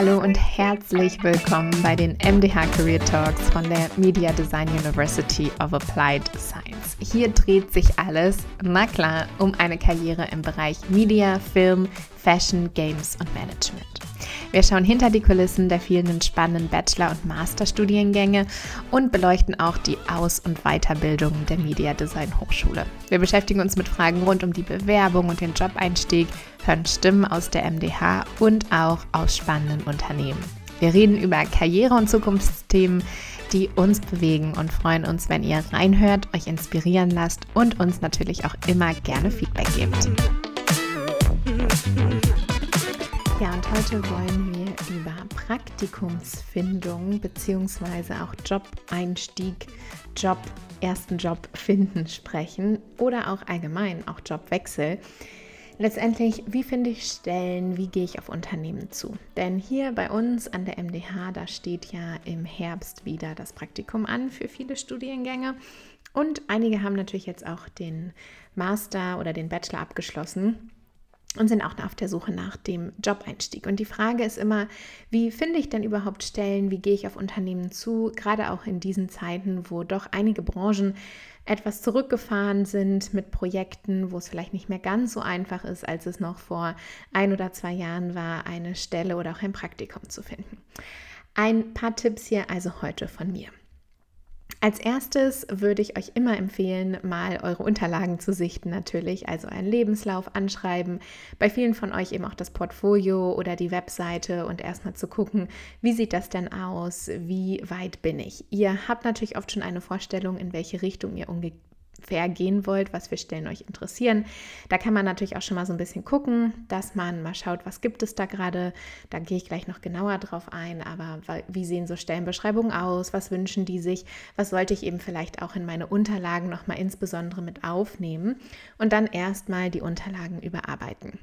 Hallo und herzlich willkommen bei den MDH Career Talks von der Media Design University of Applied Science. Hier dreht sich alles, na klar, um eine Karriere im Bereich Media, Film, Fashion, Games und Management. Wir schauen hinter die Kulissen der vielen spannenden Bachelor- und Masterstudiengänge und beleuchten auch die Aus- und Weiterbildung der Media Design Hochschule. Wir beschäftigen uns mit Fragen rund um die Bewerbung und den Jobeinstieg, hören Stimmen aus der MDH und auch aus spannenden Unternehmen. Wir reden über Karriere- und Zukunftsthemen, die uns bewegen und freuen uns, wenn ihr reinhört, euch inspirieren lasst und uns natürlich auch immer gerne Feedback gebt. Ja, und heute wollen wir über Praktikumsfindung bzw. auch Job-Einstieg, Job, ersten Job finden sprechen oder auch allgemein auch Jobwechsel. Letztendlich, wie finde ich Stellen, wie gehe ich auf Unternehmen zu? Denn hier bei uns an der MDH, da steht ja im Herbst wieder das Praktikum an für viele Studiengänge. Und einige haben natürlich jetzt auch den Master oder den Bachelor abgeschlossen und sind auch auf der Suche nach dem Jobeinstieg. Und die Frage ist immer, wie finde ich denn überhaupt Stellen, wie gehe ich auf Unternehmen zu, gerade auch in diesen Zeiten, wo doch einige Branchen etwas zurückgefahren sind mit Projekten, wo es vielleicht nicht mehr ganz so einfach ist, als es noch vor ein oder zwei Jahren war, eine Stelle oder auch ein Praktikum zu finden. Ein paar Tipps hier also heute von mir. Als erstes würde ich euch immer empfehlen, mal eure Unterlagen zu sichten natürlich, also einen Lebenslauf anschreiben, bei vielen von euch eben auch das Portfolio oder die Webseite und erstmal zu gucken, wie sieht das denn aus, wie weit bin ich. Ihr habt natürlich oft schon eine Vorstellung, in welche Richtung ihr vergehen wollt, was für Stellen euch interessieren. Da kann man natürlich auch schon mal so ein bisschen gucken, dass man mal schaut, was gibt es da gerade. Da gehe ich gleich noch genauer drauf ein, aber wie sehen so Stellenbeschreibungen aus? Was wünschen die sich? Was wollte ich eben vielleicht auch in meine Unterlagen nochmal insbesondere mit aufnehmen und dann erstmal die Unterlagen überarbeiten.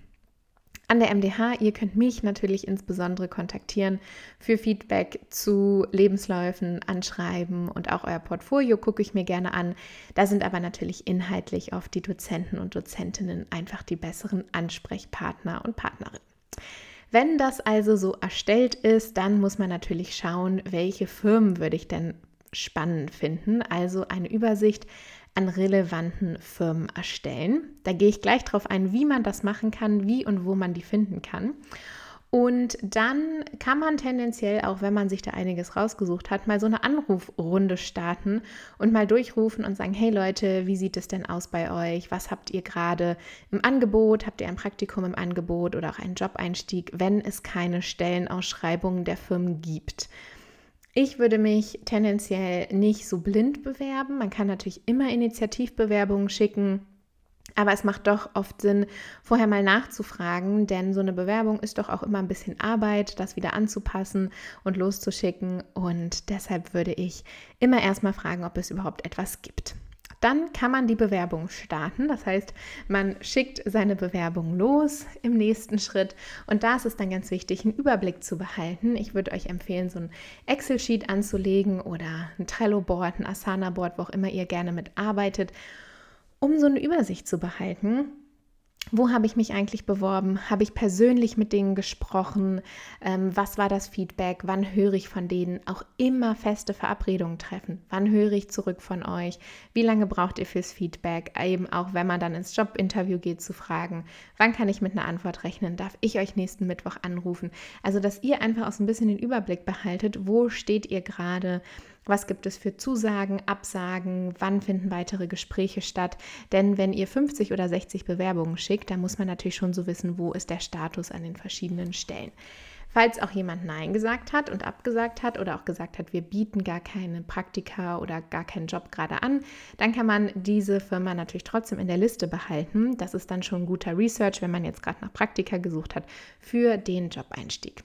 An der MDH, ihr könnt mich natürlich insbesondere kontaktieren für Feedback zu Lebensläufen, Anschreiben und auch euer Portfolio gucke ich mir gerne an. Da sind aber natürlich inhaltlich oft die Dozenten und Dozentinnen einfach die besseren Ansprechpartner und Partnerinnen. Wenn das also so erstellt ist, dann muss man natürlich schauen, welche Firmen würde ich denn spannend finden. Also eine Übersicht an relevanten Firmen erstellen. Da gehe ich gleich darauf ein, wie man das machen kann, wie und wo man die finden kann. Und dann kann man tendenziell, auch wenn man sich da einiges rausgesucht hat, mal so eine Anrufrunde starten und mal durchrufen und sagen, hey Leute, wie sieht es denn aus bei euch? Was habt ihr gerade im Angebot? Habt ihr ein Praktikum im Angebot oder auch einen Jobeinstieg, wenn es keine Stellenausschreibungen der Firmen gibt? Ich würde mich tendenziell nicht so blind bewerben. Man kann natürlich immer Initiativbewerbungen schicken. Aber es macht doch oft Sinn, vorher mal nachzufragen, denn so eine Bewerbung ist doch auch immer ein bisschen Arbeit, das wieder anzupassen und loszuschicken. Und deshalb würde ich immer erstmal fragen, ob es überhaupt etwas gibt. Dann kann man die Bewerbung starten. Das heißt, man schickt seine Bewerbung los im nächsten Schritt. Und da ist es dann ganz wichtig, einen Überblick zu behalten. Ich würde euch empfehlen, so ein Excel-Sheet anzulegen oder ein Trello-Board, ein Asana-Board, wo auch immer ihr gerne mitarbeitet, um so eine Übersicht zu behalten wo habe ich mich eigentlich beworben? Habe ich persönlich mit denen gesprochen? Ähm, was war das Feedback? Wann höre ich von denen? Auch immer feste Verabredungen treffen. Wann höre ich zurück von euch? Wie lange braucht ihr fürs Feedback? Eben auch, wenn man dann ins Jobinterview geht, zu fragen, wann kann ich mit einer Antwort rechnen? Darf ich euch nächsten Mittwoch anrufen? Also, dass ihr einfach auch so ein bisschen den Überblick behaltet, wo steht ihr gerade? Was gibt es für Zusagen, Absagen? Wann finden weitere Gespräche statt? Denn wenn ihr 50 oder 60 Bewerbungen schickt, dann muss man natürlich schon so wissen, wo ist der Status an den verschiedenen Stellen. Falls auch jemand Nein gesagt hat und abgesagt hat oder auch gesagt hat, wir bieten gar keine Praktika oder gar keinen Job gerade an, dann kann man diese Firma natürlich trotzdem in der Liste behalten. Das ist dann schon guter Research, wenn man jetzt gerade nach Praktika gesucht hat für den Jobeinstieg.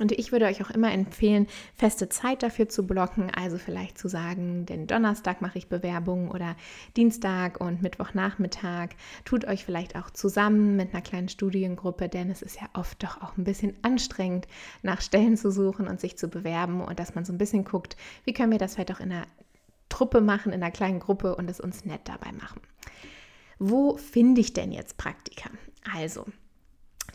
Und ich würde euch auch immer empfehlen, feste Zeit dafür zu blocken. Also vielleicht zu sagen, den Donnerstag mache ich Bewerbungen oder Dienstag und Mittwochnachmittag. Tut euch vielleicht auch zusammen mit einer kleinen Studiengruppe, denn es ist ja oft doch auch ein bisschen anstrengend, nach Stellen zu suchen und sich zu bewerben und dass man so ein bisschen guckt, wie können wir das vielleicht auch in einer Truppe machen, in einer kleinen Gruppe und es uns nett dabei machen. Wo finde ich denn jetzt Praktika? Also,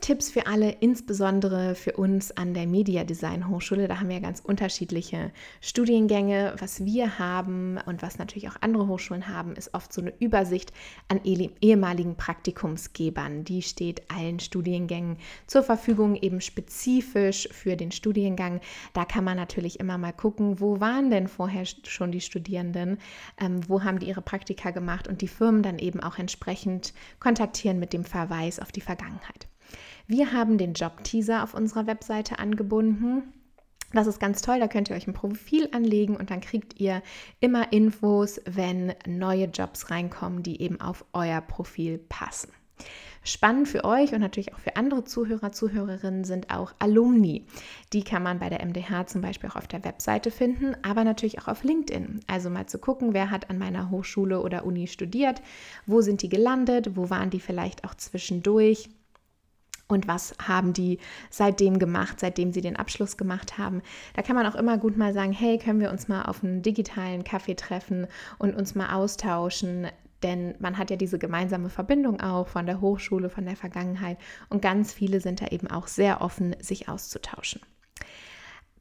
Tipps für alle, insbesondere für uns an der Media Design Hochschule. Da haben wir ganz unterschiedliche Studiengänge. Was wir haben und was natürlich auch andere Hochschulen haben, ist oft so eine Übersicht an ehemaligen Praktikumsgebern. Die steht allen Studiengängen zur Verfügung, eben spezifisch für den Studiengang. Da kann man natürlich immer mal gucken, wo waren denn vorher schon die Studierenden, ähm, wo haben die ihre Praktika gemacht und die Firmen dann eben auch entsprechend kontaktieren mit dem Verweis auf die Vergangenheit. Wir haben den Job-Teaser auf unserer Webseite angebunden. Das ist ganz toll, da könnt ihr euch ein Profil anlegen und dann kriegt ihr immer Infos, wenn neue Jobs reinkommen, die eben auf euer Profil passen. Spannend für euch und natürlich auch für andere Zuhörer, Zuhörerinnen sind auch Alumni. Die kann man bei der MDH zum Beispiel auch auf der Webseite finden, aber natürlich auch auf LinkedIn. Also mal zu gucken, wer hat an meiner Hochschule oder Uni studiert, wo sind die gelandet, wo waren die vielleicht auch zwischendurch und was haben die seitdem gemacht, seitdem sie den Abschluss gemacht haben. Da kann man auch immer gut mal sagen, hey, können wir uns mal auf einen digitalen Kaffee treffen und uns mal austauschen, denn man hat ja diese gemeinsame Verbindung auch von der Hochschule, von der Vergangenheit und ganz viele sind da eben auch sehr offen, sich auszutauschen.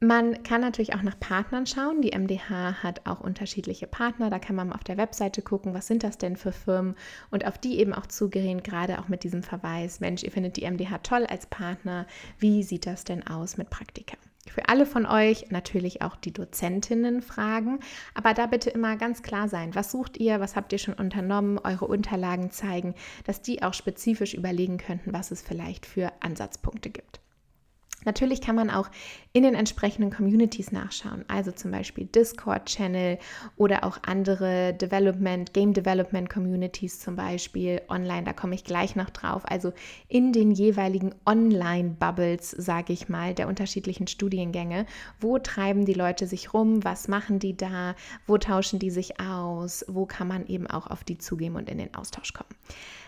Man kann natürlich auch nach Partnern schauen. Die MDH hat auch unterschiedliche Partner. Da kann man auf der Webseite gucken, was sind das denn für Firmen und auf die eben auch zugehen, gerade auch mit diesem Verweis, Mensch, ihr findet die MDH toll als Partner. Wie sieht das denn aus mit Praktika? Für alle von euch natürlich auch die Dozentinnen fragen, aber da bitte immer ganz klar sein, was sucht ihr, was habt ihr schon unternommen, eure Unterlagen zeigen, dass die auch spezifisch überlegen könnten, was es vielleicht für Ansatzpunkte gibt. Natürlich kann man auch in den entsprechenden Communities nachschauen, also zum Beispiel Discord-Channel oder auch andere Development, Game Development Communities zum Beispiel online, da komme ich gleich noch drauf. Also in den jeweiligen Online-Bubbles, sage ich mal, der unterschiedlichen Studiengänge. Wo treiben die Leute sich rum? Was machen die da? Wo tauschen die sich aus? Wo kann man eben auch auf die zugehen und in den Austausch kommen?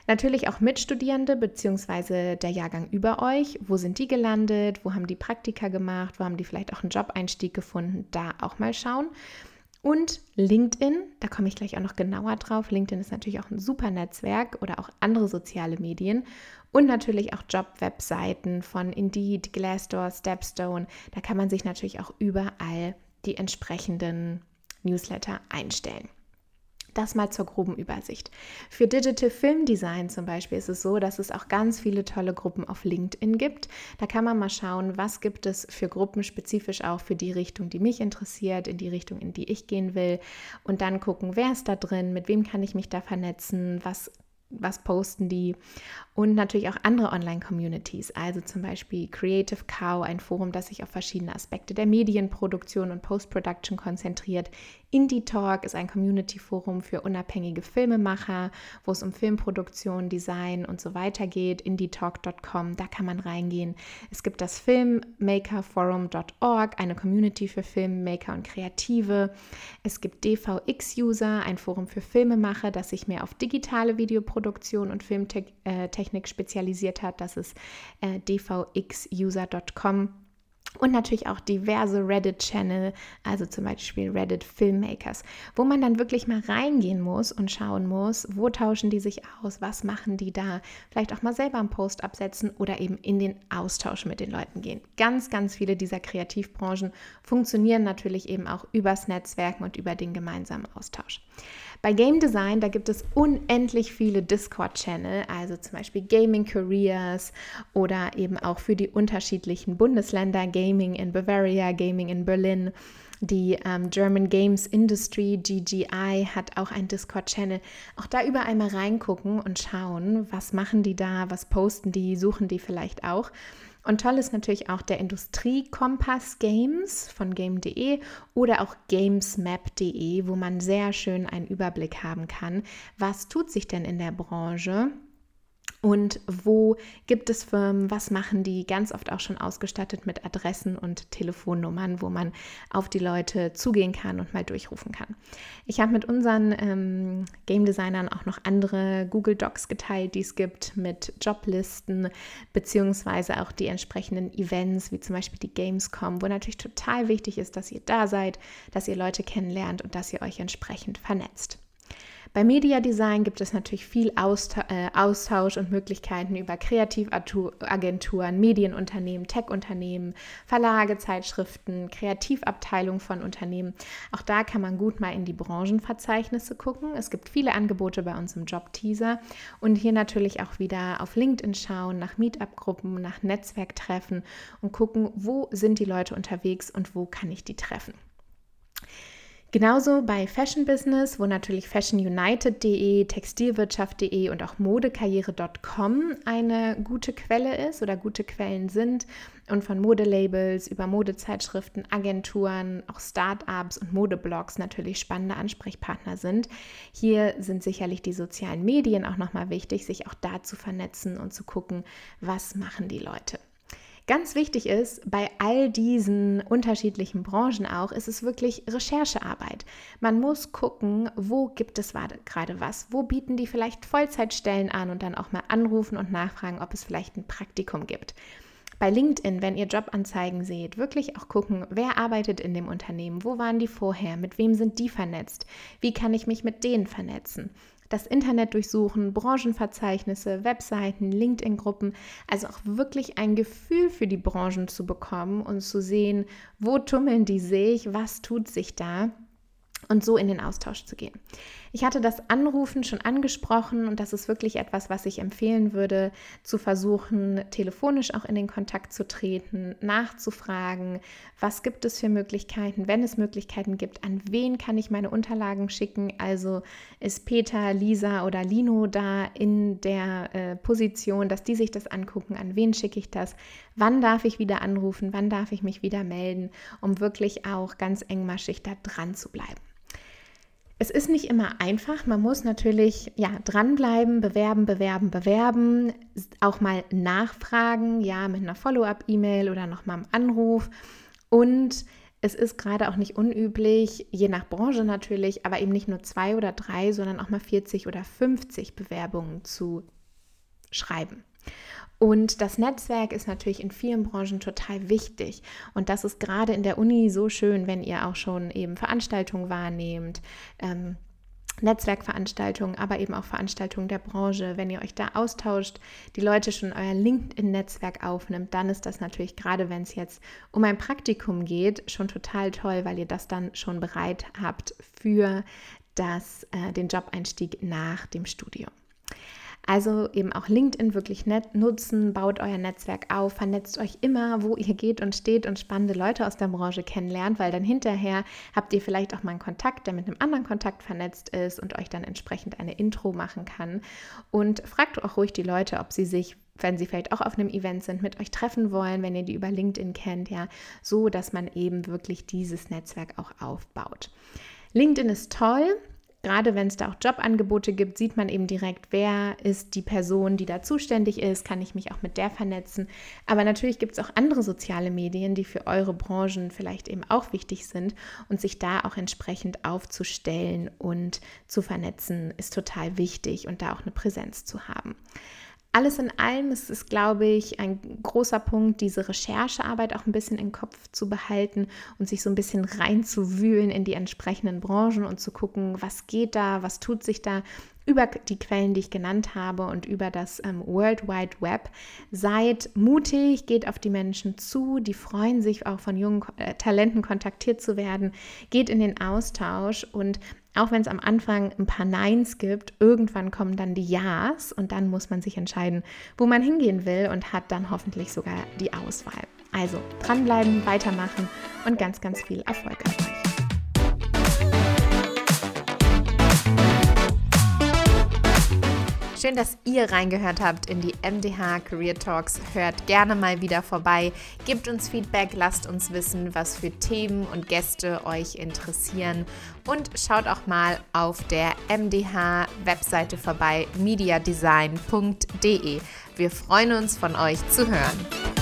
Natürlich auch Mitstudierende bzw. der Jahrgang über euch. Wo sind die gelandet? Wo haben die Praktika gemacht? Wo haben die vielleicht auch einen Jobeinstieg gefunden? Da auch mal schauen. Und LinkedIn, da komme ich gleich auch noch genauer drauf. LinkedIn ist natürlich auch ein super Netzwerk oder auch andere soziale Medien. Und natürlich auch Job-Webseiten von Indeed, Glassdoor, Stepstone. Da kann man sich natürlich auch überall die entsprechenden Newsletter einstellen. Das mal zur groben Übersicht. Für Digital Film Design zum Beispiel ist es so, dass es auch ganz viele tolle Gruppen auf LinkedIn gibt. Da kann man mal schauen, was gibt es für Gruppen spezifisch auch für die Richtung, die mich interessiert, in die Richtung, in die ich gehen will. Und dann gucken, wer ist da drin, mit wem kann ich mich da vernetzen, was was posten die und natürlich auch andere Online-Communities, also zum Beispiel Creative Cow, ein Forum, das sich auf verschiedene Aspekte der Medienproduktion und Post-Production konzentriert. Indie Talk ist ein Community-Forum für unabhängige Filmemacher, wo es um Filmproduktion, Design und so weiter geht. indietalk.com, da kann man reingehen. Es gibt das Filmmakerforum.org, eine Community für Filmmaker und Kreative. Es gibt DVX-User, ein Forum für Filmemacher, das sich mehr auf digitale Videoproduktion und Filmtechnik äh, spezialisiert hat. Das ist äh, dvxuser.com und natürlich auch diverse Reddit-Channel, also zum Beispiel Reddit Filmmakers, wo man dann wirklich mal reingehen muss und schauen muss, wo tauschen die sich aus, was machen die da, vielleicht auch mal selber einen Post absetzen oder eben in den Austausch mit den Leuten gehen. Ganz, ganz viele dieser Kreativbranchen funktionieren natürlich eben auch übers Netzwerken und über den gemeinsamen Austausch. Bei Game Design, da gibt es unendlich viele Discord-Channel, also zum Beispiel Gaming Careers oder eben auch für die unterschiedlichen Bundesländer, Gaming in Bavaria, Gaming in Berlin. Die ähm, German Games Industry, GGI, hat auch einen Discord-Channel. Auch da überall mal reingucken und schauen, was machen die da, was posten die, suchen die vielleicht auch. Und toll ist natürlich auch der Industriekompass Games von game.de oder auch gamesmap.de, wo man sehr schön einen Überblick haben kann, was tut sich denn in der Branche und wo gibt es Firmen, was machen die, ganz oft auch schon ausgestattet mit Adressen und Telefonnummern, wo man auf die Leute zugehen kann und mal durchrufen kann. Ich habe mit unseren ähm, Game Designern auch noch andere Google Docs geteilt, die es gibt mit Joblisten, beziehungsweise auch die entsprechenden Events, wie zum Beispiel die Gamescom, wo natürlich total wichtig ist, dass ihr da seid, dass ihr Leute kennenlernt und dass ihr euch entsprechend vernetzt. Bei Media Design gibt es natürlich viel äh, Austausch und Möglichkeiten über Kreativagenturen, Medienunternehmen, Tech-Unternehmen, Verlage, Zeitschriften, Kreativabteilungen von Unternehmen. Auch da kann man gut mal in die Branchenverzeichnisse gucken. Es gibt viele Angebote bei uns im Job-Teaser und hier natürlich auch wieder auf LinkedIn schauen, nach Meetup-Gruppen, nach Netzwerktreffen und gucken, wo sind die Leute unterwegs und wo kann ich die treffen. Genauso bei Fashion Business, wo natürlich fashionunited.de, textilwirtschaft.de und auch modekarriere.com eine gute Quelle ist oder gute Quellen sind und von Modelabels über Modezeitschriften, Agenturen, auch Startups und Modeblogs natürlich spannende Ansprechpartner sind. Hier sind sicherlich die sozialen Medien auch nochmal wichtig, sich auch da zu vernetzen und zu gucken, was machen die Leute. Ganz wichtig ist, bei all diesen unterschiedlichen Branchen auch, ist es wirklich Recherchearbeit. Man muss gucken, wo gibt es gerade was, wo bieten die vielleicht Vollzeitstellen an und dann auch mal anrufen und nachfragen, ob es vielleicht ein Praktikum gibt. Bei LinkedIn, wenn ihr Jobanzeigen seht, wirklich auch gucken, wer arbeitet in dem Unternehmen, wo waren die vorher, mit wem sind die vernetzt, wie kann ich mich mit denen vernetzen das Internet durchsuchen, Branchenverzeichnisse, Webseiten, LinkedIn-Gruppen, also auch wirklich ein Gefühl für die Branchen zu bekommen und zu sehen, wo tummeln die sich, was tut sich da und so in den Austausch zu gehen. Ich hatte das Anrufen schon angesprochen und das ist wirklich etwas, was ich empfehlen würde, zu versuchen, telefonisch auch in den Kontakt zu treten, nachzufragen, was gibt es für Möglichkeiten, wenn es Möglichkeiten gibt, an wen kann ich meine Unterlagen schicken. Also ist Peter, Lisa oder Lino da in der äh, Position, dass die sich das angucken, an wen schicke ich das, wann darf ich wieder anrufen, wann darf ich mich wieder melden, um wirklich auch ganz engmaschig da dran zu bleiben. Es ist nicht immer einfach. Man muss natürlich ja, dranbleiben, bewerben, bewerben, bewerben, auch mal nachfragen, ja, mit einer Follow-up-E-Mail oder nochmal einem Anruf. Und es ist gerade auch nicht unüblich, je nach Branche natürlich, aber eben nicht nur zwei oder drei, sondern auch mal 40 oder 50 Bewerbungen zu schreiben. Und das Netzwerk ist natürlich in vielen Branchen total wichtig. Und das ist gerade in der Uni so schön, wenn ihr auch schon eben Veranstaltungen wahrnehmt. Ähm, Netzwerkveranstaltungen, aber eben auch Veranstaltungen der Branche. Wenn ihr euch da austauscht, die Leute schon euer LinkedIn-Netzwerk aufnimmt, dann ist das natürlich gerade, wenn es jetzt um ein Praktikum geht, schon total toll, weil ihr das dann schon bereit habt für das, äh, den Jobeinstieg nach dem Studium. Also eben auch LinkedIn wirklich net nutzen, baut euer Netzwerk auf, vernetzt euch immer, wo ihr geht und steht und spannende Leute aus der Branche kennenlernt, weil dann hinterher habt ihr vielleicht auch mal einen Kontakt, der mit einem anderen Kontakt vernetzt ist und euch dann entsprechend eine Intro machen kann. Und fragt auch ruhig die Leute, ob sie sich wenn sie vielleicht auch auf einem Event sind, mit euch treffen wollen, wenn ihr die über LinkedIn kennt, ja, so dass man eben wirklich dieses Netzwerk auch aufbaut. LinkedIn ist toll, gerade wenn es da auch Jobangebote gibt, sieht man eben direkt, wer ist die Person, die da zuständig ist, kann ich mich auch mit der vernetzen. Aber natürlich gibt es auch andere soziale Medien, die für eure Branchen vielleicht eben auch wichtig sind und sich da auch entsprechend aufzustellen und zu vernetzen, ist total wichtig und da auch eine Präsenz zu haben. Alles in allem ist es, glaube ich, ein großer Punkt, diese Recherchearbeit auch ein bisschen im Kopf zu behalten und sich so ein bisschen reinzuwühlen in die entsprechenden Branchen und zu gucken, was geht da, was tut sich da über die Quellen, die ich genannt habe und über das ähm, World Wide Web. Seid mutig, geht auf die Menschen zu, die freuen sich auch von jungen äh, Talenten kontaktiert zu werden. Geht in den Austausch und auch wenn es am Anfang ein paar Neins gibt, irgendwann kommen dann die Ja's und dann muss man sich entscheiden, wo man hingehen will und hat dann hoffentlich sogar die Auswahl. Also dranbleiben, weitermachen und ganz, ganz viel Erfolg an euch. Schön, dass ihr reingehört habt in die MDH Career Talks. Hört gerne mal wieder vorbei. Gebt uns Feedback, lasst uns wissen, was für Themen und Gäste euch interessieren. Und schaut auch mal auf der MDH-Webseite vorbei, mediadesign.de. Wir freuen uns, von euch zu hören.